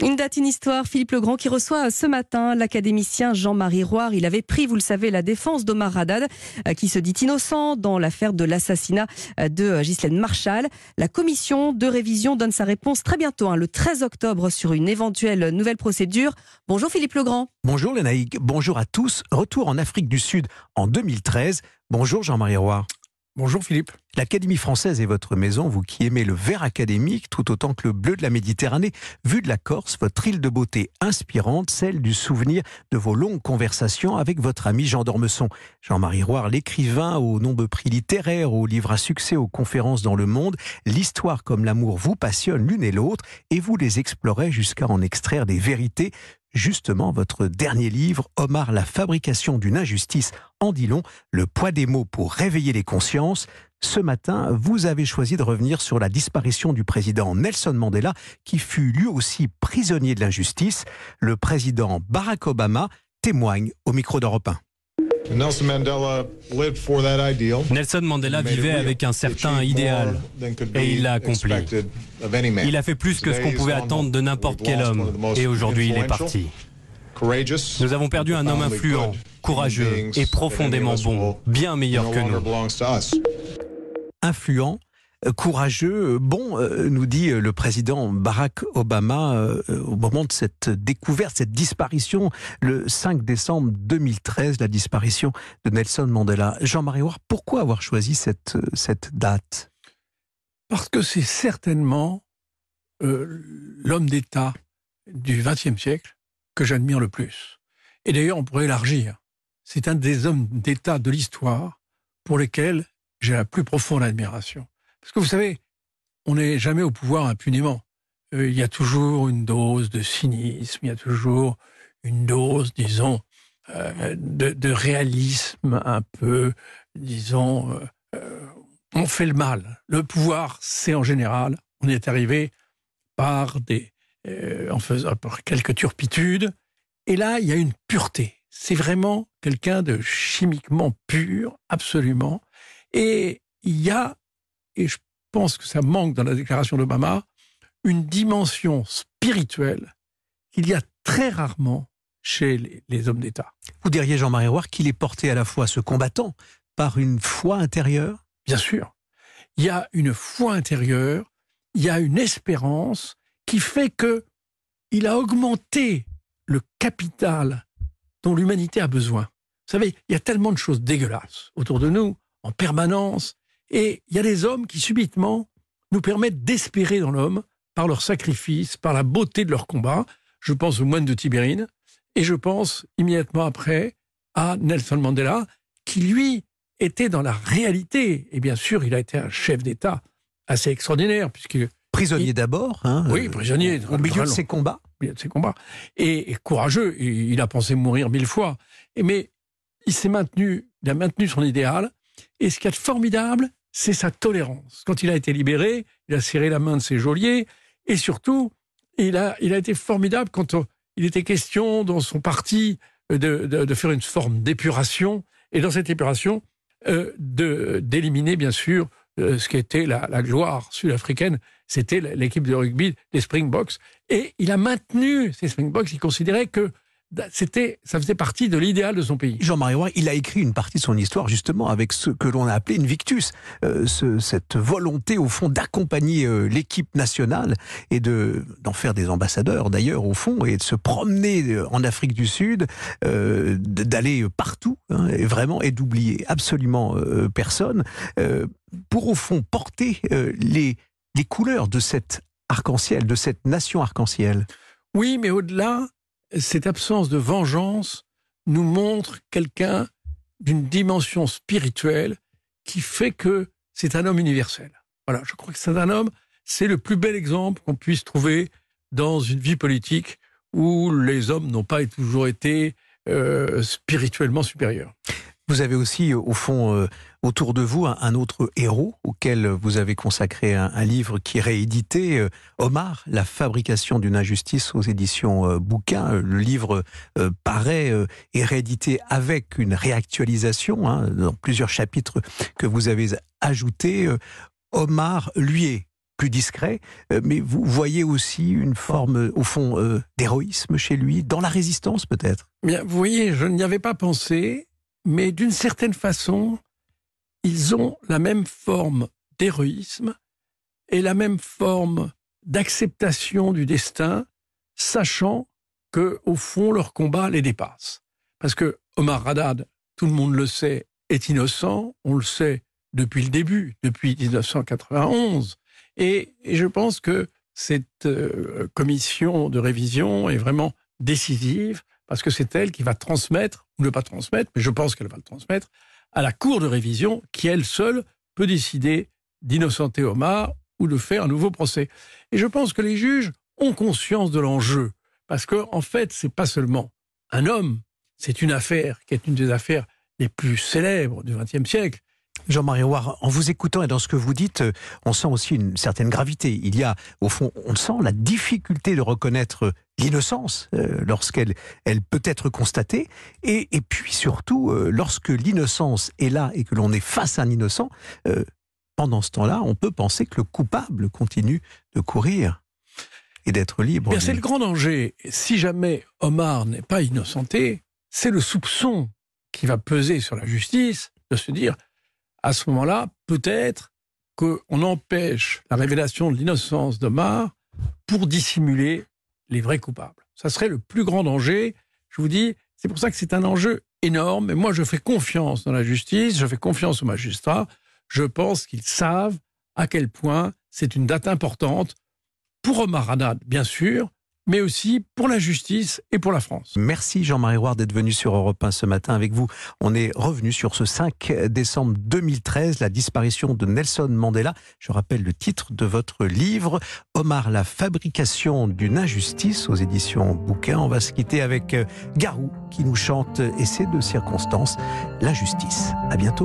Une date, une histoire. Philippe Legrand qui reçoit ce matin l'académicien Jean-Marie Roire. Il avait pris, vous le savez, la défense d'Omar Haddad, euh, qui se dit innocent dans l'affaire de l'assassinat euh, de Ghislaine Marshall. La commission de révision donne sa réponse très bientôt, hein, le 13 octobre, sur une éventuelle nouvelle procédure. Bonjour Philippe Legrand. Bonjour Lénaïque, bonjour à tous. Retour en Afrique du Sud en 2013. Bonjour Jean-Marie Roire. Bonjour Philippe. L'Académie française est votre maison, vous qui aimez le vert académique tout autant que le bleu de la Méditerranée. Vu de la Corse, votre île de beauté inspirante, celle du souvenir de vos longues conversations avec votre ami Jean d'Ormesson. Jean-Marie Roire, l'écrivain aux nombreux prix littéraires, aux livres à succès, aux conférences dans le monde, l'histoire comme l'amour vous passionne l'une et l'autre et vous les explorez jusqu'à en extraire des vérités justement votre dernier livre, Omar, la fabrication d'une injustice, en dit le poids des mots pour réveiller les consciences. Ce matin, vous avez choisi de revenir sur la disparition du président Nelson Mandela, qui fut lui aussi prisonnier de l'injustice. Le président Barack Obama témoigne au micro d'Europe 1. Nelson Mandela vivait avec un certain idéal et il l'a accompli. Il a fait plus que ce qu'on pouvait attendre de n'importe quel homme et aujourd'hui il est parti. Nous avons perdu un homme influent, courageux et profondément bon, bien meilleur que nous. Influent, courageux, euh, bon, euh, nous dit le président Barack Obama au moment de cette découverte, cette disparition, le 5 décembre 2013, la disparition de Nelson Mandela. Jean-Marie Ouard, pourquoi avoir choisi cette, cette date? Parce que c'est certainement l'homme d'État du XXe siècle que j'admire le plus. Et d'ailleurs, on pourrait élargir. C'est un des hommes d'État de l'histoire pour lesquels j'ai la plus profonde admiration. Parce que vous savez, on n'est jamais au pouvoir impunément. Euh, il y a toujours une dose de cynisme, il y a toujours une dose, disons, euh, de, réalisme un peu, disons, euh, on fait le mal. Le pouvoir, c'est en général, on est arrivé par des, en faisant par quelques turpitudes, et là, il y a une pureté. C'est vraiment quelqu'un de chimiquement pur, absolument. Et il y a et je pense que ça manque dans la déclaration d'Obama, une dimension spirituelle qu'il y a très rarement chez les, hommes d'État. Vous diriez, Jean-Marie Roy, qu'il est porté à la fois ce combattant par une foi intérieure? Bien sûr. Il y a une foi intérieure, il y a une espérance qui fait que il a augmenté le capital dont l'humanité a besoin. Vous savez, il y a tellement de choses dégueulasses autour de nous, en permanence, et il y a des hommes qui subitement nous permettent d'espérer dans l'homme par leur sacrifice, par la beauté de leur combat. Je pense au moine de Tibérine et je pense immédiatement après à Nelson Mandela qui lui était dans la réalité. Et bien sûr, il a été un chef d'État assez extraordinaire puisque prisonnier d'abord. Hein, oui, prisonnier. Au milieu de ses combats. de ses combats. Et, courageux. il a pensé mourir mille fois. mais il s'est maintenu, il a maintenu son idéal. Et ce qui est formidable, c'est sa tolérance. Quand il a été libéré, il a serré la main de ses geôliers et surtout, il a, il a été formidable quand euh, il était question dans son parti euh, de, faire une forme d'épuration et dans cette épuration, euh, d'éliminer bien sûr ce qui était la, la gloire sud-africaine, c'était l'équipe de rugby des Springboks. Et il a maintenu ces Springboks, il considérait que c'était, ça faisait partie de l'idéal de son pays. Jean-Marie Roy, il a écrit une partie de son histoire justement avec ce que l'on a appelé une victus, euh, cette volonté au fond d'accompagner euh, l'équipe nationale et de d'en faire des ambassadeurs d'ailleurs au fond et de se promener euh, en Afrique du Sud, d'aller partout hein, et vraiment et d'oublier absolument personne pour au fond porter les les couleurs de cette arc-en-ciel, de cette nation arc-en-ciel. Oui, mais au-delà, cette absence de vengeance nous montre quelqu'un d'une dimension spirituelle qui fait que c'est un homme universel. Voilà, je crois que c'est un homme, c'est le plus bel exemple qu'on puisse trouver dans une vie politique où les hommes n'ont pas toujours été euh, spirituellement supérieurs. Vous avez aussi, au fond, euh, autour de vous, un, autre héros auquel vous avez consacré un, livre qui est réédité, euh, Omar, La fabrication d'une injustice aux éditions euh, Bouquin. Le livre paraît et réédité avec une réactualisation hein, dans plusieurs chapitres que vous avez ajoutés. Omar, lui, est plus discret, euh, mais vous voyez aussi une forme, au fond, euh, d'héroïsme chez lui, dans la résistance peut-être? Bien, vous voyez, je n'y avais pas pensé, mais d'une certaine façon, ils ont la même forme d'héroïsme et la même forme d'acceptation du destin, sachant que, au fond, leur combat les dépasse. Parce que Omar Haddad, tout le monde le sait, est innocent, on le sait depuis le début, depuis 1991. Et, je pense que cette euh, commission de révision est vraiment décisive parce que c'est elle qui va transmettre, ou ne pas transmettre, mais je pense qu'elle va le transmettre, à la Cour de révision qui, elle seule, peut décider d'innocenter Omar ou de faire un nouveau procès. Et je pense que les juges ont conscience de l'enjeu, parce qu'en en fait, c'est pas seulement un homme, c'est une affaire qui est une des affaires les plus célèbres du XXe siècle. Jean-Marie Ouard, en vous écoutant et dans ce que vous dites, euh, on sent aussi une certaine gravité. Il y a, au fond, on sent la difficulté de reconnaître l'innocence euh, lorsqu'elle elle peut être constatée, et, et puis surtout, euh, lorsque l'innocence est là et que l'on est face à un innocent, pendant ce temps-là, on peut penser que le coupable continue de courir et d'être libre. C'est le grand danger. Si jamais Omar n'est pas innocenté, c'est le soupçon qui va peser sur la justice de se dire à ce moment-là, peut-être qu'on empêche la révélation de l'innocence d'Omar pour dissimuler les vrais coupables. Ça serait le plus grand danger. Je vous dis, c'est pour ça que c'est un enjeu énorme. Et moi, je fais confiance dans la justice, je fais confiance aux magistrats. Je pense qu'ils savent à quel point c'est une date importante pour Omar Haddad, bien sûr, mais aussi pour la justice et pour la France. Merci Jean-Marie Roire d'être venu sur Europe 1 ce matin avec vous. On est revenu sur ce 5 décembre 2013, la disparition de Nelson Mandela. Je rappelle le titre de votre livre, Omar, la fabrication d'une injustice aux éditions Bouquin. On va se quitter avec euh, Garou qui nous chante Essai de circonstances, l'injustice. À bientôt.